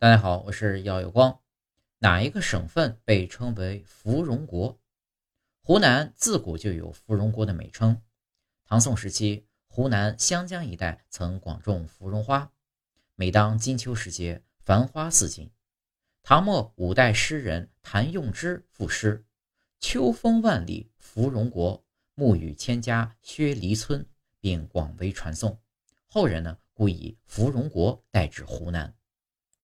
大家好，我是耀有光。哪一个省份被称为芙蓉国？湖南自古就有芙蓉国的美称。唐宋时期，湖南湘江一带曾广种芙蓉花，每当金秋时节，繁花似锦。唐末五代诗人谭用之赋诗：“秋风万里芙蓉国，暮雨千家薛梨村。”并广为传颂，后人呢故以“芙蓉国”代指湖南。